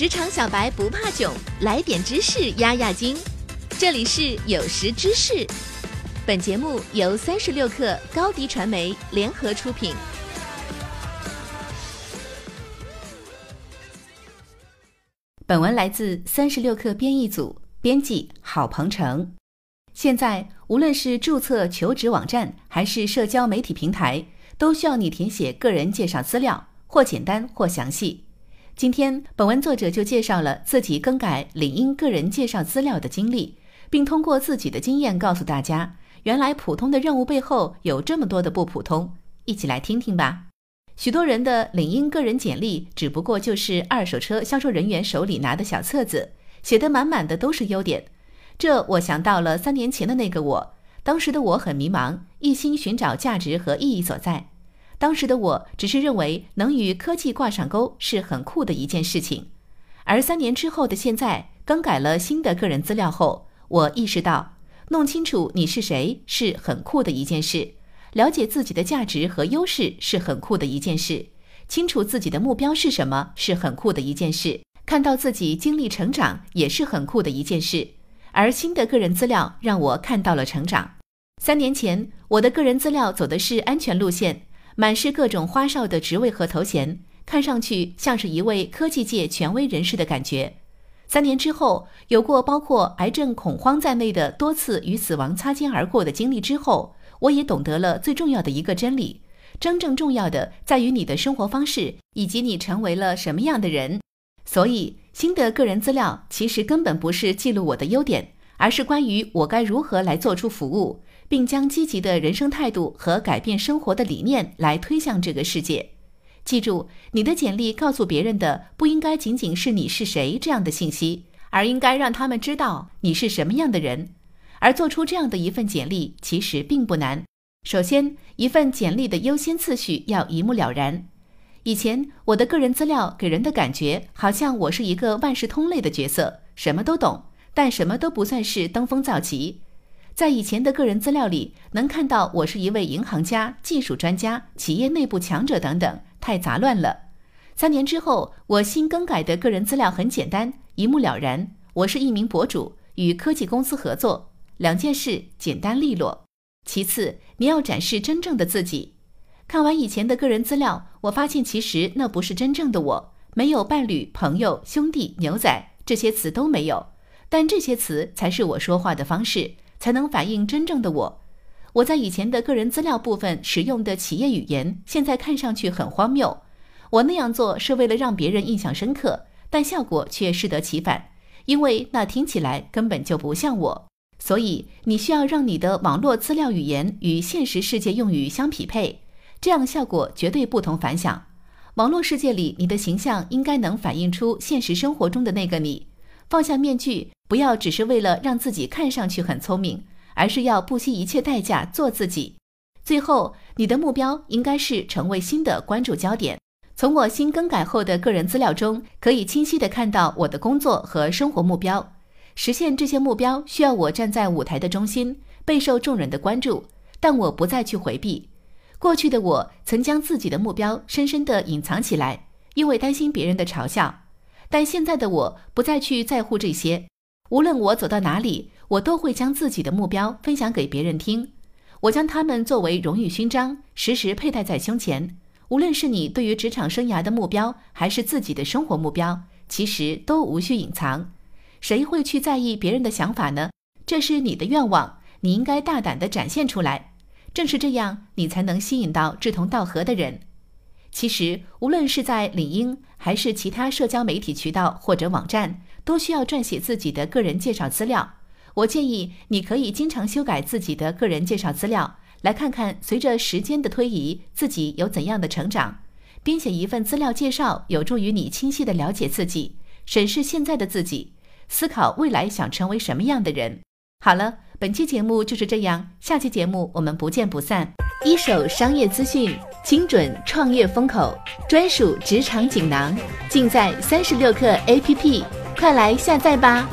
职场小白不怕囧，来点知识压压惊。这里是有识知识，本节目由三十六克高低传媒联合出品。本文来自三十六克编译组，编辑郝鹏程。现在，无论是注册求职网站还是社交媒体平台，都需要你填写个人介绍资料，或简单或详细。今天，本文作者就介绍了自己更改领英个人介绍资料的经历，并通过自己的经验告诉大家，原来普通的任务背后有这么多的不普通。一起来听听吧。许多人的领英个人简历只不过就是二手车销售人员手里拿的小册子，写的满满的都是优点。这我想到了三年前的那个我，当时的我很迷茫，一心寻找价值和意义所在。当时的我只是认为能与科技挂上钩是很酷的一件事情，而三年之后的现在，更改了新的个人资料后，我意识到，弄清楚你是谁是很酷的一件事，了解自己的价值和优势是很酷的一件事，清楚自己的目标是什么是很酷的一件事，看到自己经历成长也是很酷的一件事，而新的个人资料让我看到了成长。三年前，我的个人资料走的是安全路线。满是各种花哨的职位和头衔，看上去像是一位科技界权威人士的感觉。三年之后，有过包括癌症恐慌在内的多次与死亡擦肩而过的经历之后，我也懂得了最重要的一个真理：真正重要的在于你的生活方式以及你成为了什么样的人。所以，新的个人资料其实根本不是记录我的优点，而是关于我该如何来做出服务。并将积极的人生态度和改变生活的理念来推向这个世界。记住，你的简历告诉别人的不应该仅仅是你是谁这样的信息，而应该让他们知道你是什么样的人。而做出这样的一份简历其实并不难。首先，一份简历的优先次序要一目了然。以前我的个人资料给人的感觉好像我是一个万事通类的角色，什么都懂，但什么都不算是登峰造极。在以前的个人资料里，能看到我是一位银行家、技术专家、企业内部强者等等，太杂乱了。三年之后，我新更改的个人资料很简单，一目了然。我是一名博主，与科技公司合作，两件事简单利落。其次，你要展示真正的自己。看完以前的个人资料，我发现其实那不是真正的我，没有伴侣、朋友、兄弟、牛仔这些词都没有，但这些词才是我说话的方式。才能反映真正的我。我在以前的个人资料部分使用的企业语言，现在看上去很荒谬。我那样做是为了让别人印象深刻，但效果却适得其反，因为那听起来根本就不像我。所以你需要让你的网络资料语言与现实世界用语相匹配，这样效果绝对不同凡响。网络世界里，你的形象应该能反映出现实生活中的那个你。放下面具。不要只是为了让自己看上去很聪明，而是要不惜一切代价做自己。最后，你的目标应该是成为新的关注焦点。从我新更改后的个人资料中，可以清晰地看到我的工作和生活目标。实现这些目标需要我站在舞台的中心，备受众人的关注。但我不再去回避。过去的我曾将自己的目标深深地隐藏起来，因为担心别人的嘲笑。但现在的我不再去在乎这些。无论我走到哪里，我都会将自己的目标分享给别人听。我将它们作为荣誉勋章，时时佩戴在胸前。无论是你对于职场生涯的目标，还是自己的生活目标，其实都无需隐藏。谁会去在意别人的想法呢？这是你的愿望，你应该大胆地展现出来。正是这样，你才能吸引到志同道合的人。其实，无论是在领英，还是其他社交媒体渠道或者网站。都需要撰写自己的个人介绍资料。我建议你可以经常修改自己的个人介绍资料，来看看随着时间的推移，自己有怎样的成长。编写一份资料介绍，有助于你清晰地了解自己，审视现在的自己，思考未来想成为什么样的人。好了，本期节目就是这样，下期节目我们不见不散。一手商业资讯，精准创业风口，专属职场锦囊，尽在三十六课 APP。快来下载吧！